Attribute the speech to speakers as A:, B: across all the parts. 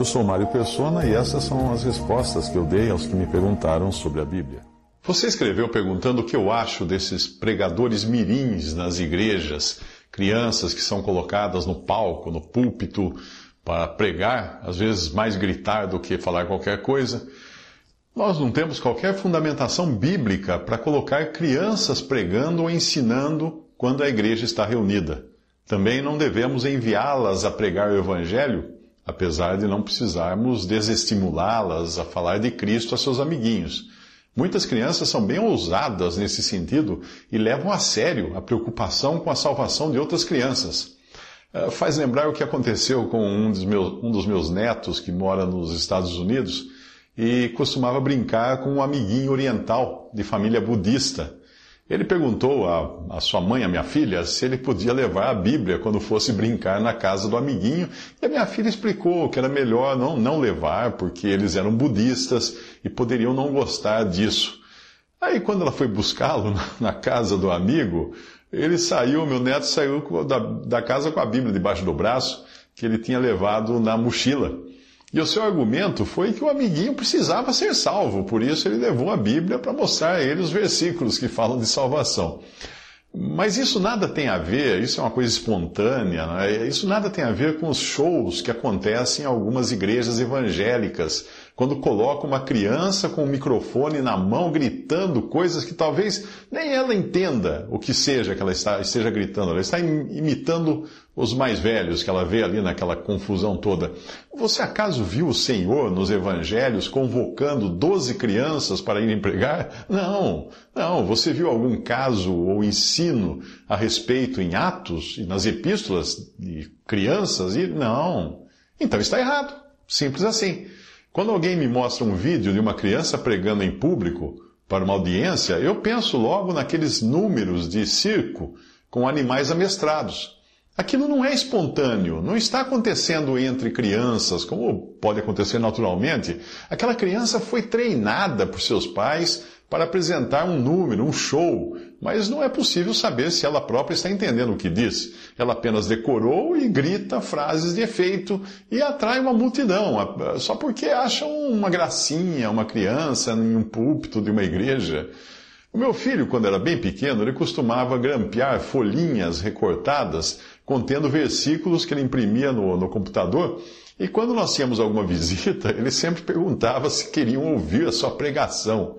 A: Eu sou Mário Persona e essas são as respostas que eu dei aos que me perguntaram sobre a Bíblia. Você escreveu perguntando o que eu acho desses pregadores mirins nas igrejas, crianças que são colocadas no palco, no púlpito, para pregar, às vezes mais gritar do que falar qualquer coisa. Nós não temos qualquer fundamentação bíblica para colocar crianças pregando ou ensinando quando a igreja está reunida. Também não devemos enviá-las a pregar o Evangelho, apesar de não precisarmos desestimulá-las a falar de Cristo a seus amiguinhos. Muitas crianças são bem ousadas nesse sentido e levam a sério a preocupação com a salvação de outras crianças. Uh, faz lembrar o que aconteceu com um dos, meus, um dos meus netos que mora nos Estados Unidos e costumava brincar com um amiguinho oriental de família budista. Ele perguntou à, à sua mãe, a minha filha, se ele podia levar a Bíblia quando fosse brincar na casa do amiguinho, e a minha filha explicou que era melhor não, não levar, porque eles eram budistas e poderiam não gostar disso. Aí, quando ela foi buscá-lo na casa do amigo, ele saiu, meu neto saiu da, da casa com a Bíblia debaixo do braço, que ele tinha levado na mochila. E o seu argumento foi que o amiguinho precisava ser salvo, por isso ele levou a Bíblia para mostrar a ele os versículos que falam de salvação. Mas isso nada tem a ver, isso é uma coisa espontânea, né? isso nada tem a ver com os shows que acontecem em algumas igrejas evangélicas, quando coloca uma criança com um microfone na mão gritando coisas que talvez nem ela entenda o que seja que ela está, esteja gritando. Ela está imitando os mais velhos que ela vê ali naquela confusão toda. Você acaso viu o Senhor nos evangelhos convocando doze crianças para irem pregar? Não, não. Você viu algum caso ou ensino a respeito em Atos e nas epístolas de crianças? E não. Então está errado. Simples assim. Quando alguém me mostra um vídeo de uma criança pregando em público para uma audiência, eu penso logo naqueles números de circo com animais amestrados. Aquilo não é espontâneo, não está acontecendo entre crianças, como pode acontecer naturalmente. Aquela criança foi treinada por seus pais para apresentar um número, um show, mas não é possível saber se ela própria está entendendo o que diz. Ela apenas decorou e grita frases de efeito e atrai uma multidão, só porque acham uma gracinha, uma criança em um púlpito de uma igreja. O meu filho, quando era bem pequeno, ele costumava grampear folhinhas recortadas contendo versículos que ele imprimia no, no computador. E quando nós tínhamos alguma visita, ele sempre perguntava se queriam ouvir a sua pregação.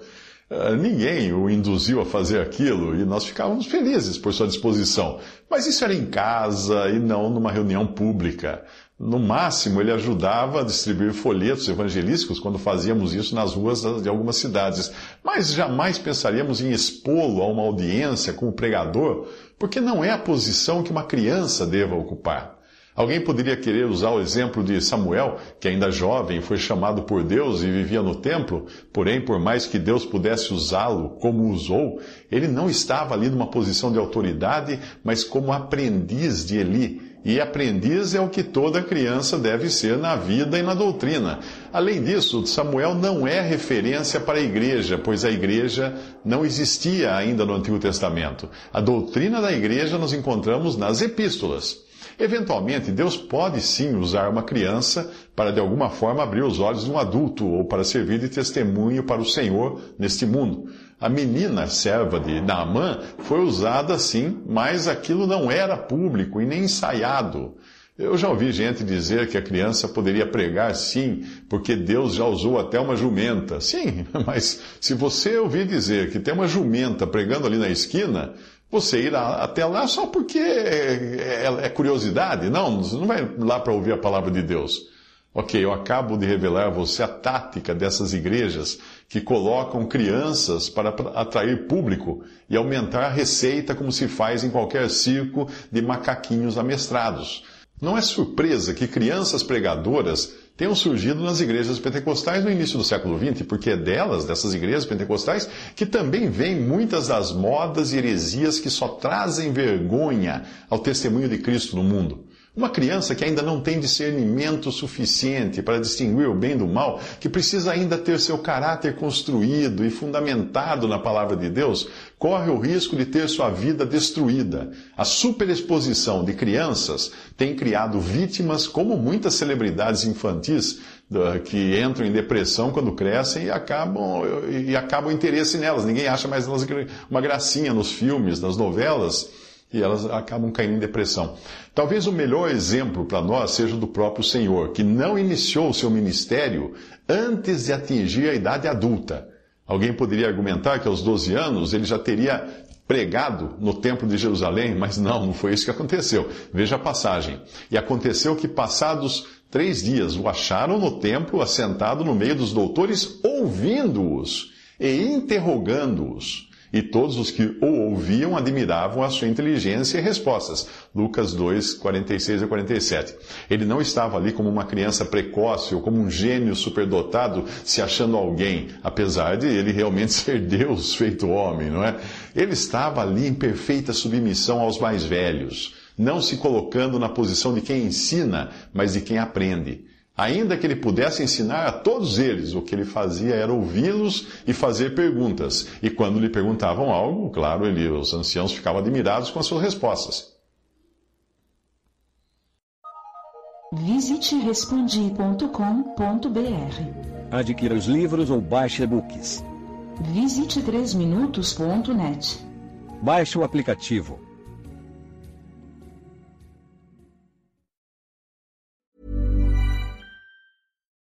A: Ah, ninguém o induziu a fazer aquilo e nós ficávamos felizes por sua disposição. Mas isso era em casa e não numa reunião pública. No máximo, ele ajudava a distribuir folhetos evangelísticos quando fazíamos isso nas ruas de algumas cidades. Mas jamais pensaríamos em expô-lo a uma audiência como pregador, porque não é a posição que uma criança deva ocupar. Alguém poderia querer usar o exemplo de Samuel, que ainda jovem foi chamado por Deus e vivia no templo, porém, por mais que Deus pudesse usá-lo como usou, ele não estava ali numa posição de autoridade, mas como aprendiz de Eli. E aprendiz é o que toda criança deve ser na vida e na doutrina. Além disso, Samuel não é referência para a igreja, pois a igreja não existia ainda no Antigo Testamento. A doutrina da igreja nós encontramos nas epístolas. Eventualmente, Deus pode sim usar uma criança para de alguma forma abrir os olhos de um adulto ou para servir de testemunho para o Senhor neste mundo. A menina serva de Naamã foi usada sim, mas aquilo não era público e nem ensaiado. Eu já ouvi gente dizer que a criança poderia pregar sim, porque Deus já usou até uma jumenta. Sim, mas se você ouvir dizer que tem uma jumenta pregando ali na esquina, você ir até lá só porque é, é, é curiosidade. Não, você não vai lá para ouvir a palavra de Deus. Ok, eu acabo de revelar a você a tática dessas igrejas que colocam crianças para atrair público e aumentar a receita como se faz em qualquer circo de macaquinhos amestrados. Não é surpresa que crianças pregadoras tenham surgido nas igrejas pentecostais no início do século XX, porque é delas, dessas igrejas pentecostais, que também vêm muitas das modas e heresias que só trazem vergonha ao testemunho de Cristo no mundo. Uma criança que ainda não tem discernimento suficiente para distinguir o bem do mal, que precisa ainda ter seu caráter construído e fundamentado na palavra de Deus, corre o risco de ter sua vida destruída. A superexposição de crianças tem criado vítimas como muitas celebridades infantis que entram em depressão quando crescem e acabam, e acabam o interesse nelas. Ninguém acha mais elas uma gracinha nos filmes, nas novelas e elas acabam caindo em depressão. Talvez o melhor exemplo para nós seja do próprio Senhor, que não iniciou o seu ministério antes de atingir a idade adulta. Alguém poderia argumentar que aos 12 anos ele já teria pregado no templo de Jerusalém, mas não, não foi isso que aconteceu. Veja a passagem. E aconteceu que, passados três dias, o acharam no templo, assentado no meio dos doutores, ouvindo-os e interrogando-os. E todos os que o ouviam admiravam a sua inteligência e respostas. Lucas 2, 46 a 47. Ele não estava ali como uma criança precoce ou como um gênio superdotado se achando alguém, apesar de ele realmente ser Deus feito homem, não é? Ele estava ali em perfeita submissão aos mais velhos, não se colocando na posição de quem ensina, mas de quem aprende. Ainda que ele pudesse ensinar a todos eles, o que ele fazia era ouvi-los e fazer perguntas. E quando lhe perguntavam algo, claro, ele, os anciãos ficavam admirados com as suas respostas.
B: Visite respondi.com.br.
C: Adquira os livros ou baixe e-books.
B: Visite 3minutos.net.
C: Baixe o aplicativo